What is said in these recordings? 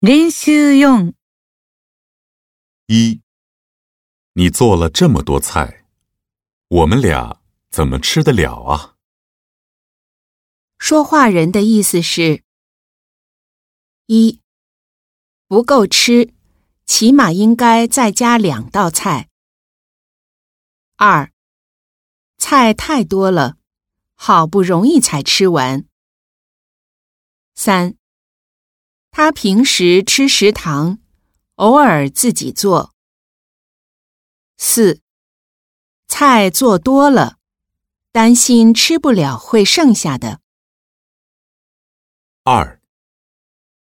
練習4、一，你做了这么多菜，我们俩怎么吃得了啊？说话人的意思是：一，不够吃，起码应该再加两道菜。二，菜太多了，好不容易才吃完。三，他平时吃食堂，偶尔自己做。四，菜做多了，担心吃不了会剩下的。二，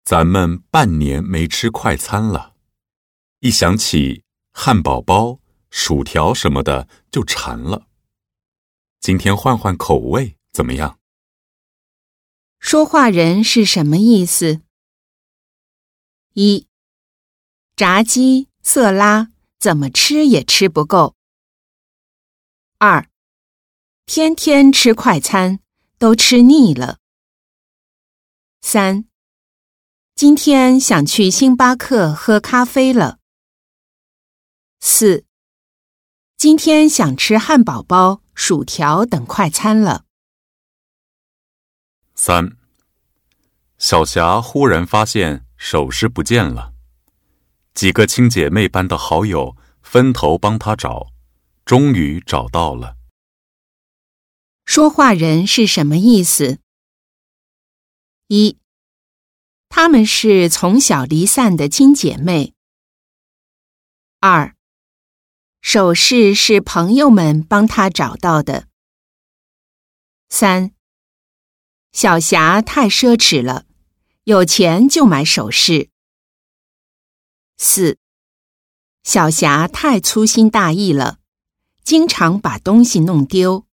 咱们半年没吃快餐了，一想起汉堡包、薯条什么的就馋了。今天换换口味怎么样？说话人是什么意思？一，炸鸡、色拉怎么吃也吃不够。二，天天吃快餐都吃腻了。三，今天想去星巴克喝咖啡了。四，今天想吃汉堡包、薯条等快餐了。三，小霞忽然发现首饰不见了，几个亲姐妹般的好友分头帮她找，终于找到了。说话人是什么意思？一，她们是从小离散的亲姐妹。二，首饰是朋友们帮她找到的。三，小霞太奢侈了，有钱就买首饰。四，小霞太粗心大意了，经常把东西弄丢。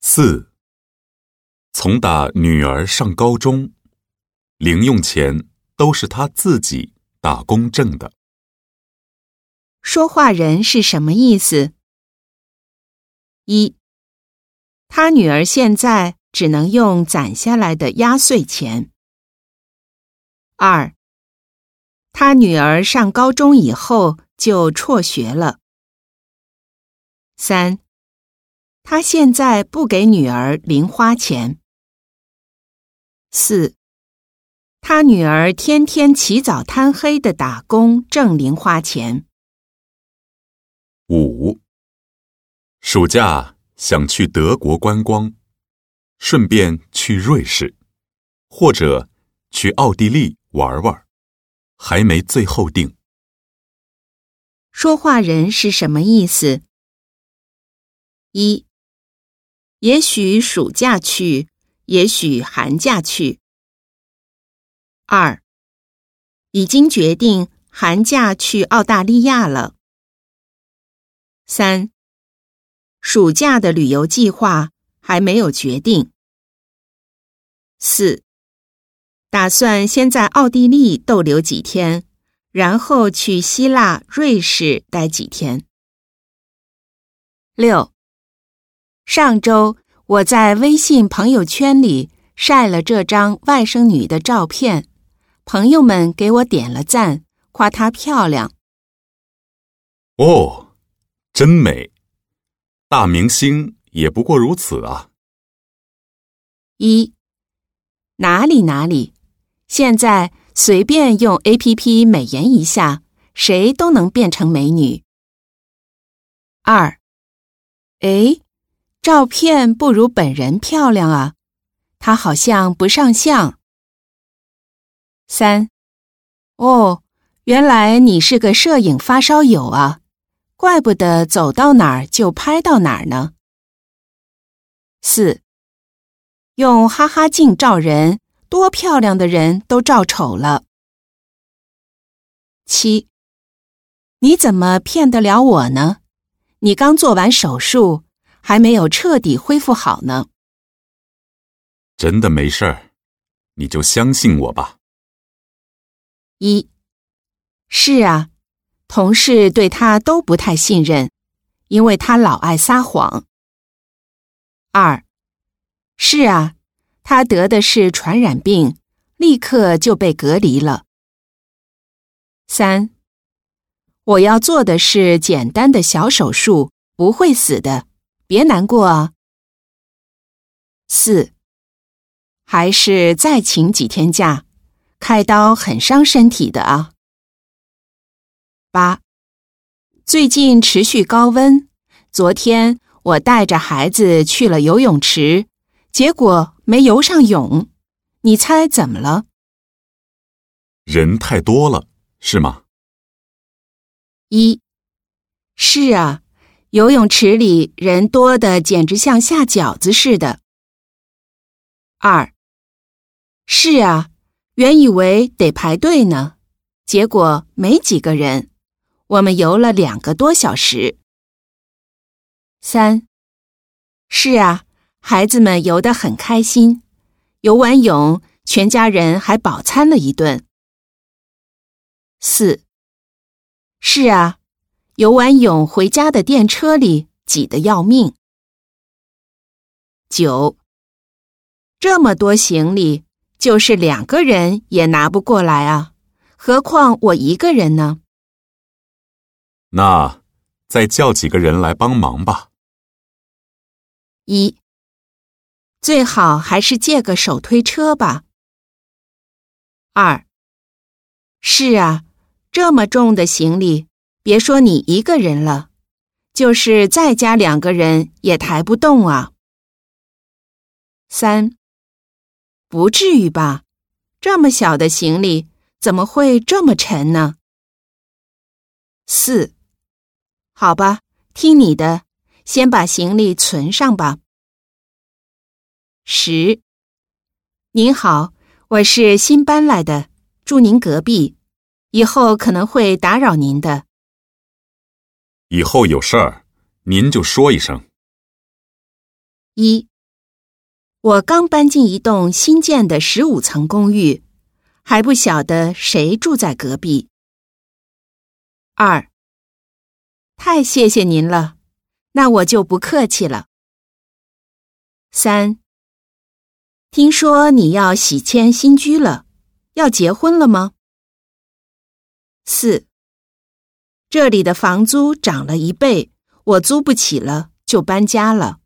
四，从打女儿上高中，零用钱都是她自己打工挣的。说话人是什么意思？一，他女儿现在只能用攒下来的压岁钱。二，他女儿上高中以后就辍学了。三，他现在不给女儿零花钱。四，他女儿天天起早贪黑的打工挣零花钱。五，暑假想去德国观光，顺便去瑞士，或者去奥地利玩玩，还没最后定。说话人是什么意思？一，也许暑假去，也许寒假去。二，已经决定寒假去澳大利亚了。三，暑假的旅游计划还没有决定。四，打算先在奥地利逗留几天，然后去希腊、瑞士待几天。六，上周我在微信朋友圈里晒了这张外甥女的照片，朋友们给我点了赞，夸她漂亮。哦。真美，大明星也不过如此啊！一哪里哪里，现在随便用 A P P 美颜一下，谁都能变成美女。二哎，照片不如本人漂亮啊，她好像不上相。三哦，原来你是个摄影发烧友啊！怪不得走到哪儿就拍到哪儿呢。四，用哈哈镜照人，多漂亮的人都照丑了。七，你怎么骗得了我呢？你刚做完手术，还没有彻底恢复好呢。真的没事儿，你就相信我吧。一，是啊。同事对他都不太信任，因为他老爱撒谎。二，是啊，他得的是传染病，立刻就被隔离了。三，我要做的是简单的小手术，不会死的，别难过啊。四，还是再请几天假，开刀很伤身体的啊。八，最近持续高温，昨天我带着孩子去了游泳池，结果没游上泳，你猜怎么了？人太多了，是吗？一，是啊，游泳池里人多的简直像下饺子似的。二，是啊，原以为得排队呢，结果没几个人。我们游了两个多小时。三，是啊，孩子们游得很开心，游完泳，全家人还饱餐了一顿。四，是啊，游完泳回家的电车里挤得要命。九，这么多行李，就是两个人也拿不过来啊，何况我一个人呢？那再叫几个人来帮忙吧。一，最好还是借个手推车吧。二，是啊，这么重的行李，别说你一个人了，就是再加两个人也抬不动啊。三，不至于吧？这么小的行李怎么会这么沉呢？四。好吧，听你的，先把行李存上吧。十，您好，我是新搬来的，住您隔壁，以后可能会打扰您的。以后有事儿，您就说一声。一，我刚搬进一栋新建的十五层公寓，还不晓得谁住在隔壁。二。太谢谢您了，那我就不客气了。三，听说你要喜迁新居了，要结婚了吗？四，这里的房租涨了一倍，我租不起了，就搬家了。